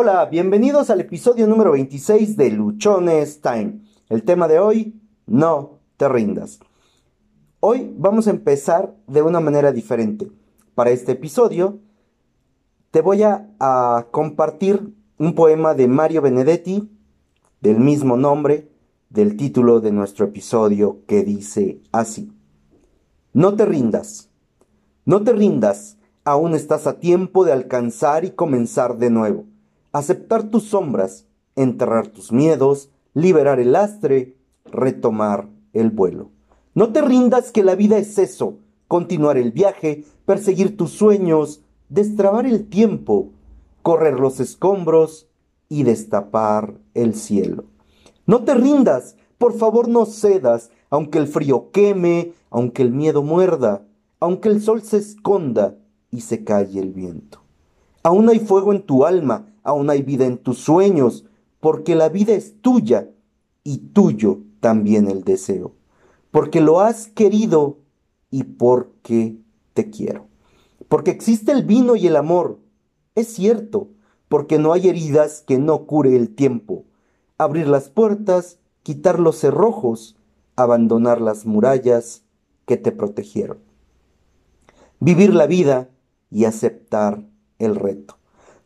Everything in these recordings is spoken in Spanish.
Hola, bienvenidos al episodio número 26 de Luchones Time. El tema de hoy, no te rindas. Hoy vamos a empezar de una manera diferente. Para este episodio te voy a, a compartir un poema de Mario Benedetti del mismo nombre del título de nuestro episodio que dice así. No te rindas, no te rindas, aún estás a tiempo de alcanzar y comenzar de nuevo aceptar tus sombras, enterrar tus miedos, liberar el lastre, retomar el vuelo. No te rindas que la vida es eso, continuar el viaje, perseguir tus sueños, destrabar el tiempo, correr los escombros y destapar el cielo. No te rindas, por favor no cedas, aunque el frío queme, aunque el miedo muerda, aunque el sol se esconda y se calle el viento. Aún hay fuego en tu alma, aún hay vida en tus sueños, porque la vida es tuya y tuyo también el deseo, porque lo has querido y porque te quiero. Porque existe el vino y el amor, es cierto, porque no hay heridas que no cure el tiempo. Abrir las puertas, quitar los cerrojos, abandonar las murallas que te protegieron. Vivir la vida y aceptar el reto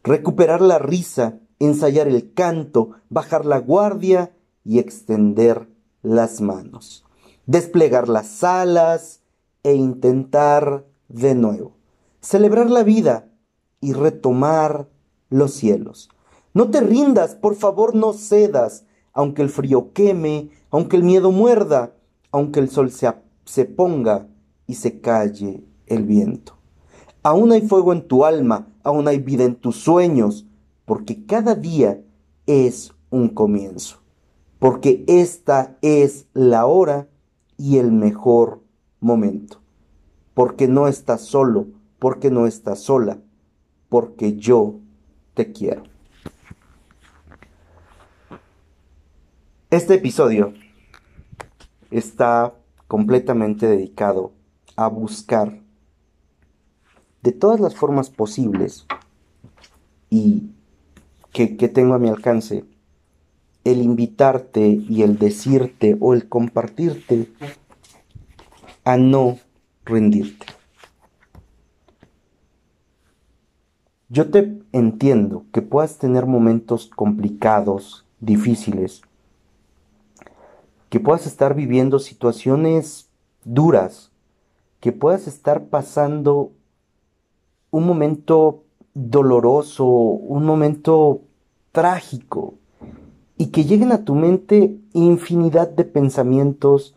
recuperar la risa, ensayar el canto, bajar la guardia y extender las manos, desplegar las alas e intentar de nuevo, celebrar la vida y retomar los cielos. No te rindas, por favor no cedas, aunque el frío queme, aunque el miedo muerda, aunque el sol se, se ponga y se calle el viento. Aún hay fuego en tu alma, aún hay vida en tus sueños, porque cada día es un comienzo, porque esta es la hora y el mejor momento, porque no estás solo, porque no estás sola, porque yo te quiero. Este episodio está completamente dedicado a buscar de todas las formas posibles y que, tengo a mi alcance, el invitarte y el decirte o el compartirte a no rendirte. Yo te entiendo que puedas tener momentos complicados, difíciles, que puedas estar viviendo situaciones duras, que puedas estar pasando un momento doloroso, un momento trágico, y que lleguen a tu mente infinidad de pensamientos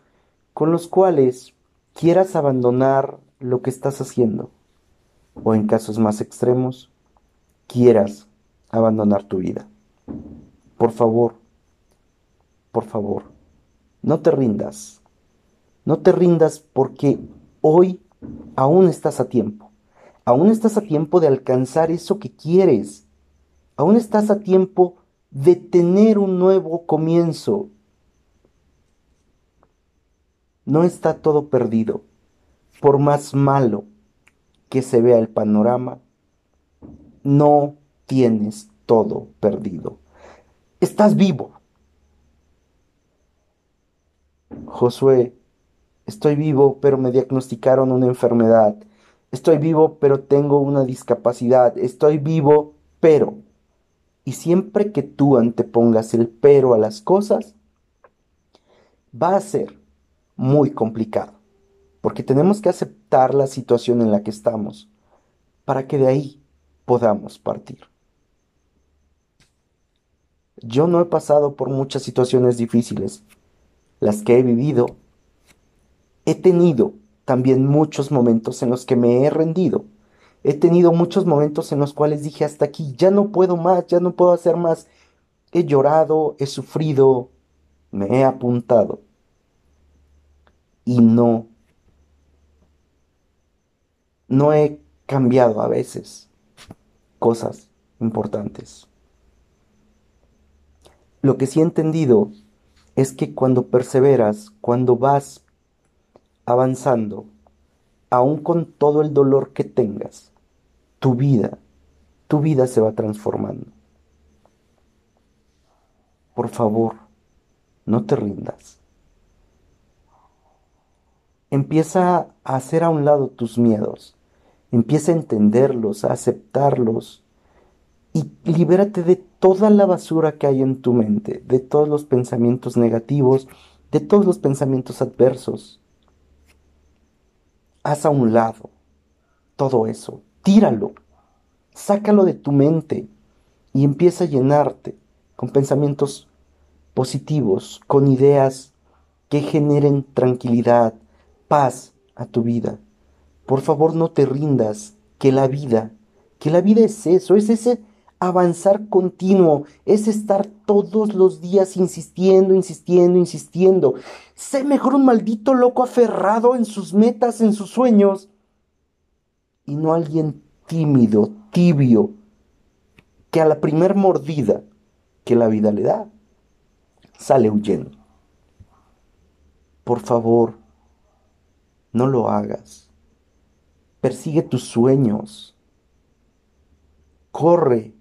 con los cuales quieras abandonar lo que estás haciendo, o en casos más extremos, quieras abandonar tu vida. Por favor, por favor, no te rindas, no te rindas porque hoy aún estás a tiempo. Aún estás a tiempo de alcanzar eso que quieres. Aún estás a tiempo de tener un nuevo comienzo. No está todo perdido. Por más malo que se vea el panorama, no tienes todo perdido. Estás vivo. Josué, estoy vivo, pero me diagnosticaron una enfermedad Estoy vivo, pero tengo una discapacidad. Estoy vivo, pero. Y siempre que tú antepongas el pero a las cosas, va a ser muy complicado. Porque tenemos que aceptar la situación en la que estamos para que de ahí podamos partir. Yo no he pasado por muchas situaciones difíciles. Las que he vivido, he tenido también muchos momentos en los que me he rendido. He tenido muchos momentos en los cuales dije hasta aquí, ya no puedo más, ya no puedo hacer más. He llorado, he sufrido, me he apuntado. Y no, no he cambiado a veces cosas importantes. Lo que sí he entendido es que cuando perseveras, cuando vas avanzando, aún con todo el dolor que tengas, tu vida, tu vida se va transformando. por favor, no te rindas. Empieza a hacer a un lado tus miedos. Empieza a entenderlos, a aceptarlos. Y libérate de toda la basura que hay en tu mente, de todos los pensamientos negativos, de todos los pensamientos adversos. Haz a un lado todo eso, tíralo, sácalo de tu mente y empieza a llenarte con pensamientos positivos, con ideas que generen tranquilidad, paz a tu vida. Por favor, no te rindas, que la vida, que la vida es eso, es ese avanzar continuo, es estar todos los días insistiendo, insistiendo, insistiendo. Sé mejor un maldito loco aferrado en sus metas, en sus sueños, y no alguien tímido, tibio, que a la primer mordida que la vida le da, sale huyendo. Por favor, no lo hagas. Persigue tus sueños. Corre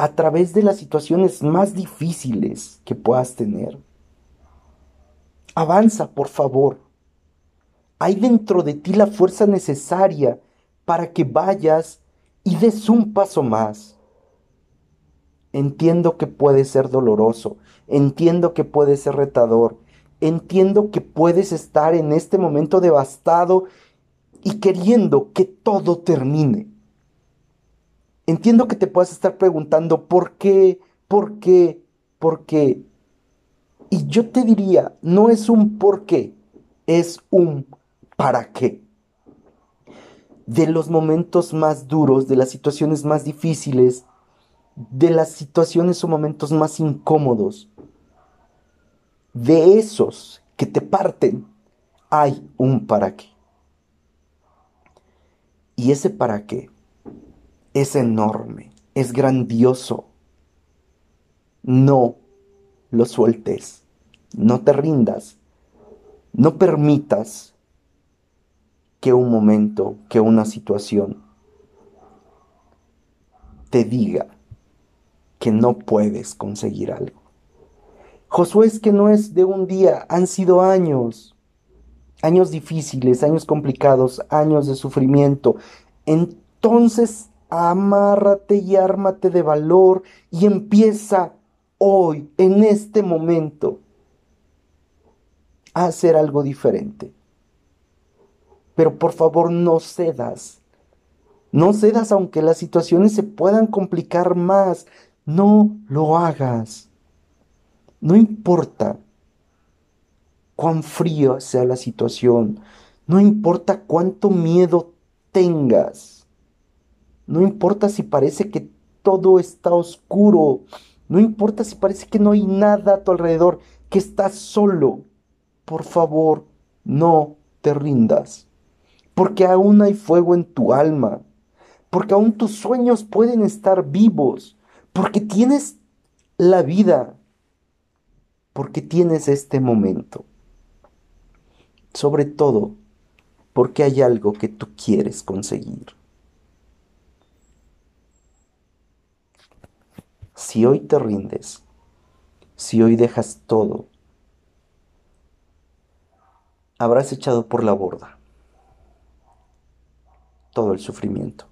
a través de las situaciones más difíciles que puedas tener. Avanza, por favor. Hay dentro de ti la fuerza necesaria para que vayas y des un paso más. Entiendo que puede ser doloroso, entiendo que puede ser retador, Entiendo que puedes estar en este momento devastado y queriendo que todo termine. Entiendo que te puedas estar preguntando por qué, por qué, por qué. Y yo te diría, no es un por qué, es un para qué. De los momentos más duros, de las situaciones más difíciles, de las situaciones o momentos más incómodos, de esos que te parten, hay un para qué. Y ese para qué es enorme, es grandioso. No lo sueltes, no te rindas, no permitas que un momento, que una situación te diga que no puedes conseguir algo. Josué es que no es de un día, han sido años, años difíciles, años complicados, años de sufrimiento. Entonces, amárrate y ármate de valor y empieza hoy, en este momento, a hacer algo diferente. Pero por favor no cedas. No cedas aunque las situaciones se puedan complicar más. No lo hagas. No importa cuán frío sea la situación, no importa cuánto miedo tengas, no importa si parece que todo está oscuro, no importa si parece que no hay nada a tu alrededor, que estás solo, por favor, no te rindas, porque aún hay fuego en tu alma, porque aún tus sueños pueden estar vivos, porque tienes la vida porque tienes este momento. Sobre todo porque hay algo que tú quieres conseguir. Si hoy te rindes, si hoy dejas todo, habrás echado por la borda todo el sufrimiento.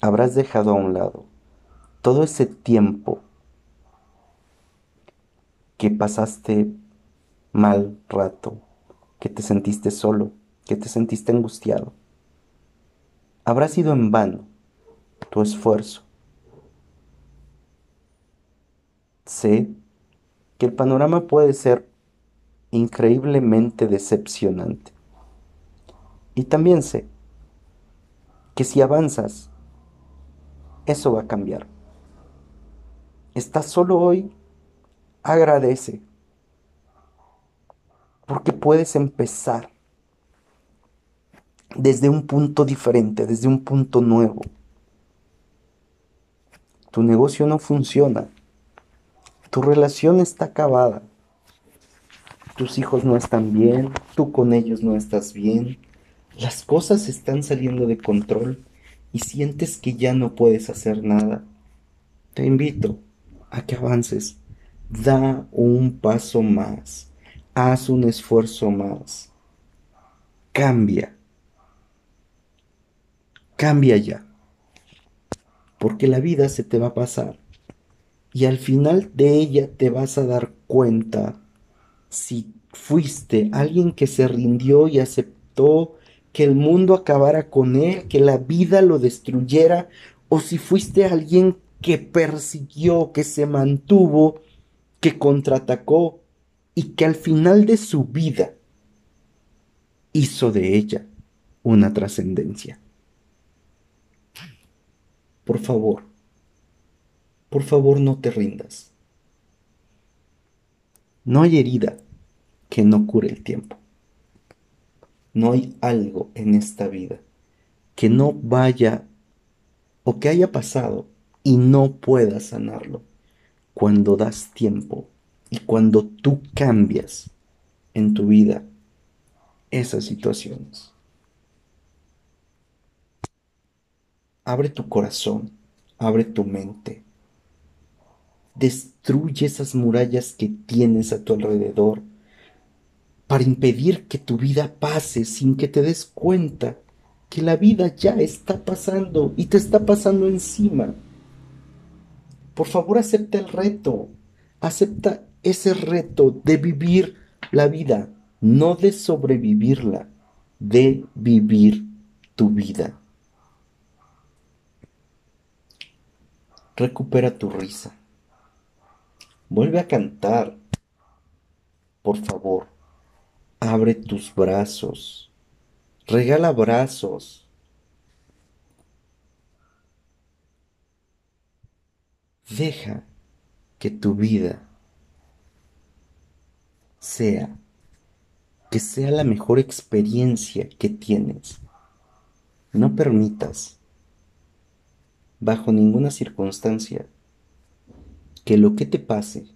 Habrás dejado a un lado todo ese tiempo que pasaste mal rato, que te sentiste solo, que te sentiste angustiado. Habrá sido en vano tu esfuerzo. Sé que el panorama puede ser increíblemente decepcionante. Y también sé que si avanzas, eso va a cambiar. Estás solo hoy agradece. Porque puedes empezar desde un punto diferente, desde un punto nuevo. Tu negocio no funciona. Tu relación está acabada. Tus hijos no están bien. Tú con ellos no estás bien. Las cosas están saliendo de control y sientes que ya no puedes hacer nada. Te invito a que avances da un paso más, haz un esfuerzo más, cambia, cambia ya, porque la vida se te va a pasar y al final de ella te vas a dar cuenta si fuiste alguien que se rindió y aceptó que el mundo acabara con él, que la vida lo destruyera, o si fuiste alguien que persiguió, que se mantuvo, que contraatacó y que al final de su vida hizo de ella una trascendencia. Por favor, por favor no te rindas. No hay herida que no cure el tiempo. No hay algo en esta vida que no vaya o que haya pasado y no pueda sanarlo cuando das tiempo y cuando tú cambias en tu vida esas situaciones. Abre tu corazón, abre tu mente, destruye esas murallas que tienes a tu alrededor para impedir que tu vida pase sin que te des cuenta que la vida ya está pasando y te está pasando encima. Por favor, acepta el reto, acepta ese reto de vivir la vida, no de sobrevivirla, de vivir tu vida. Recupera tu risa. Vuelve a cantar. Por favor, abre tus brazos. Regala brazos. Deja que tu vida sea, que sea la mejor experiencia que tienes. No permitas, bajo ninguna circunstancia, que lo que te pase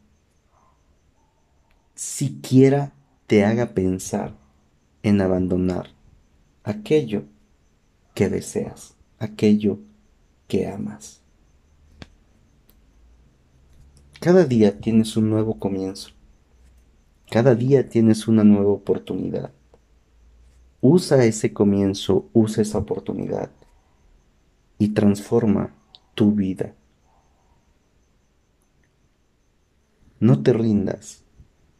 siquiera te haga pensar en abandonar aquello que deseas, aquello que amas. Cada día tienes un nuevo comienzo. Cada día tienes una nueva oportunidad. Usa ese comienzo, usa esa oportunidad y transforma tu vida. No te rindas.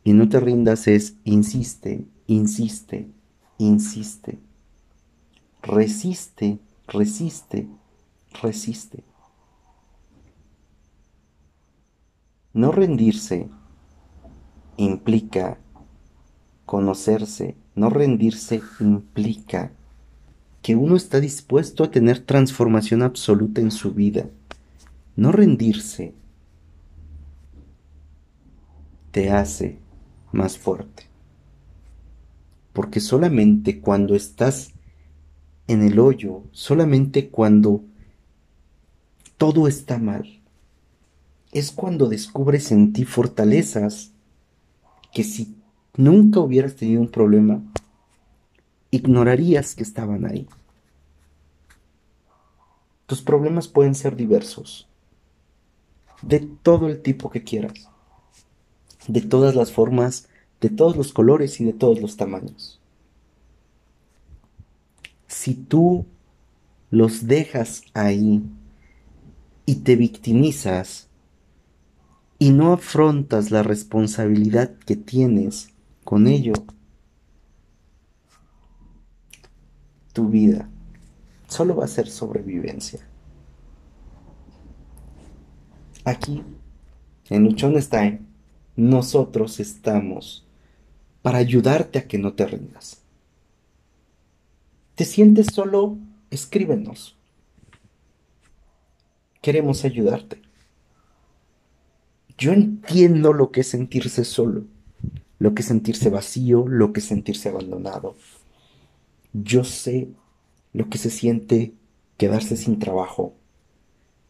Y no te rindas es insiste, insiste, insiste. Resiste, resiste, resiste. No rendirse implica conocerse, no rendirse implica que uno está dispuesto a tener transformación absoluta en su vida. No rendirse te hace más fuerte. Porque solamente cuando estás en el hoyo, solamente cuando todo está mal, es cuando descubres en ti fortalezas que si nunca hubieras tenido un problema, ignorarías que estaban ahí. Tus problemas pueden ser diversos, de todo el tipo que quieras de todas las formas, de todos los colores y de todos los tamaños. Si tú los dejas ahí y te victimizas y no afrontas la responsabilidad que tienes con ello, tu vida solo va a ser sobrevivencia. Aquí, en Luchonstein, nosotros estamos para ayudarte a que no te rindas. ¿Te sientes solo? Escríbenos. Queremos ayudarte. Yo entiendo lo que es sentirse solo, lo que es sentirse vacío, lo que es sentirse abandonado. Yo sé lo que se siente quedarse sin trabajo.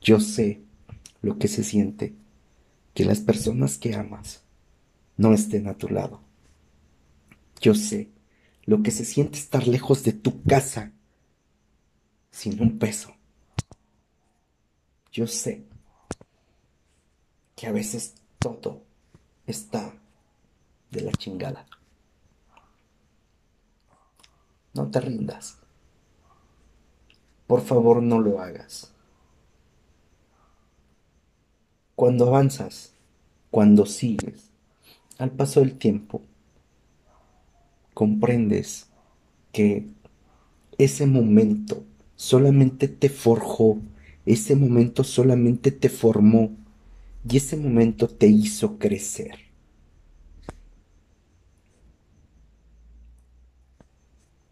Yo sé lo que se siente que las personas que amas no estén a tu lado. Yo sé lo que se siente estar lejos de tu casa sin un peso. Yo sé que a veces todo está de la chingada. No te rindas. Por favor, no lo hagas. Cuando avanzas, cuando sigues, al paso del tiempo, comprendes que ese momento solamente te forjó, ese momento solamente te formó y ese momento te hizo crecer.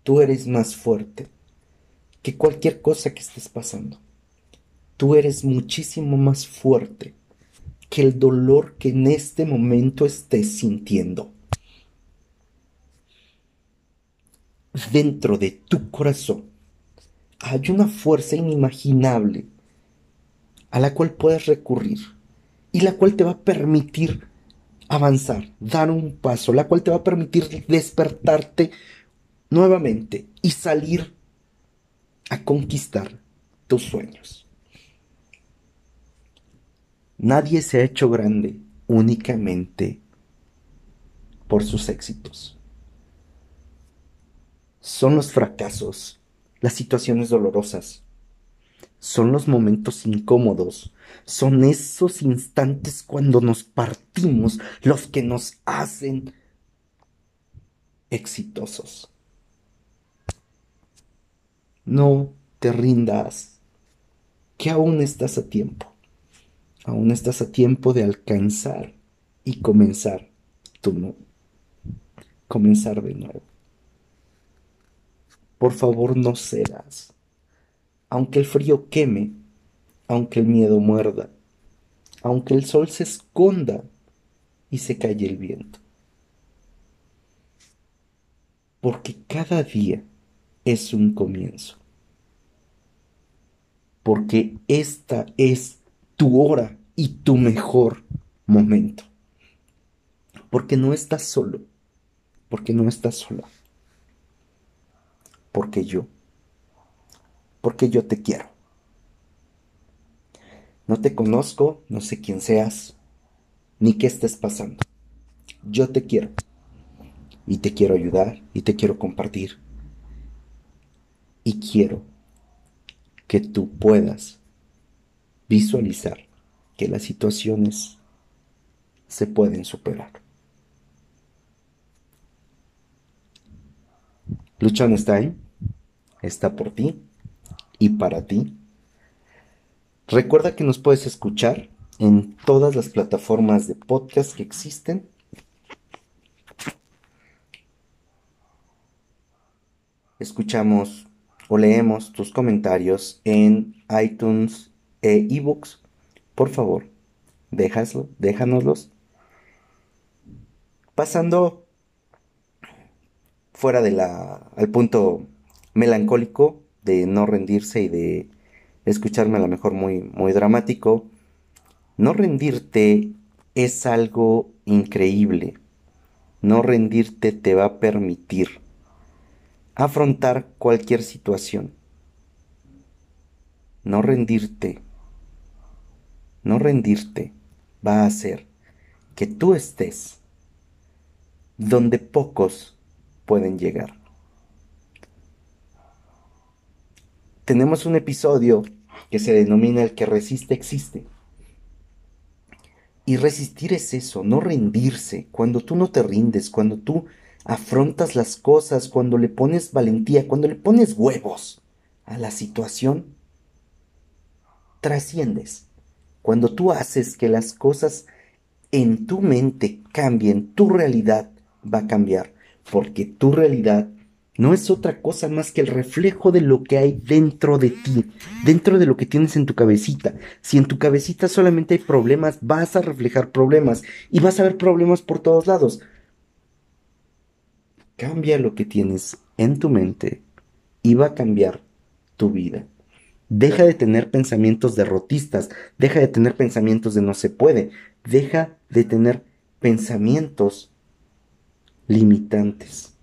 Tú eres más fuerte que cualquier cosa que estés pasando. Tú eres muchísimo más fuerte que el dolor que en este momento estés sintiendo. Dentro de tu corazón hay una fuerza inimaginable a la cual puedes recurrir y la cual te va a permitir avanzar, dar un paso, la cual te va a permitir despertarte nuevamente y salir a conquistar tus sueños. Nadie se ha hecho grande únicamente por sus éxitos. Son los fracasos, las situaciones dolorosas, son los momentos incómodos, son esos instantes cuando nos partimos los que nos hacen exitosos. No te rindas, que aún estás a tiempo. Aún estás a tiempo de alcanzar y comenzar tu no. Comenzar de nuevo. Por favor, no cedas. Aunque el frío queme, aunque el miedo muerda, aunque el sol se esconda y se calle el viento. Porque cada día es un comienzo. Porque esta es tu hora y tu mejor momento. Porque no estás solo, porque no estás sola. Porque yo, porque yo te quiero. No te conozco, no sé quién seas, ni qué estés pasando. Yo te quiero. Y te quiero ayudar, y te quiero compartir. Y quiero que tú puedas visualizar que las situaciones se pueden superar. Luchan está ahí, está por ti y para ti. Recuerda que nos puedes escuchar en todas las plataformas de podcast que existen. Escuchamos o leemos tus comentarios en iTunes e ebooks, por favor, déjaslo, déjanoslos. Pasando fuera de la, al punto melancólico de no rendirse y de escucharme a lo mejor muy, muy dramático, no rendirte es algo increíble. No rendirte te va a permitir afrontar cualquier situación. No rendirte no rendirte va a hacer que tú estés donde pocos pueden llegar. Tenemos un episodio que se denomina El que resiste existe. Y resistir es eso, no rendirse. Cuando tú no te rindes, cuando tú afrontas las cosas, cuando le pones valentía, cuando le pones huevos a la situación, trasciendes. Cuando tú haces que las cosas en tu mente cambien, tu realidad va a cambiar, porque tu realidad no es otra cosa más que el reflejo de lo que hay dentro de ti, dentro de lo que tienes en tu cabecita. Si en tu cabecita solamente hay problemas, vas a reflejar problemas y vas a ver problemas por todos lados. Cambia lo que tienes en tu mente y va a cambiar tu vida. Deja de tener pensamientos derrotistas, deja de tener pensamientos de no se puede, deja de tener pensamientos limitantes.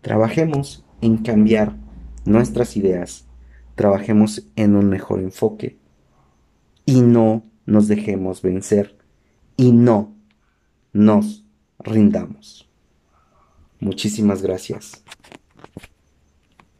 Trabajemos en cambiar nuestras ideas, trabajemos en un mejor enfoque y no nos dejemos vencer y no nos rindamos. Muchísimas gracias.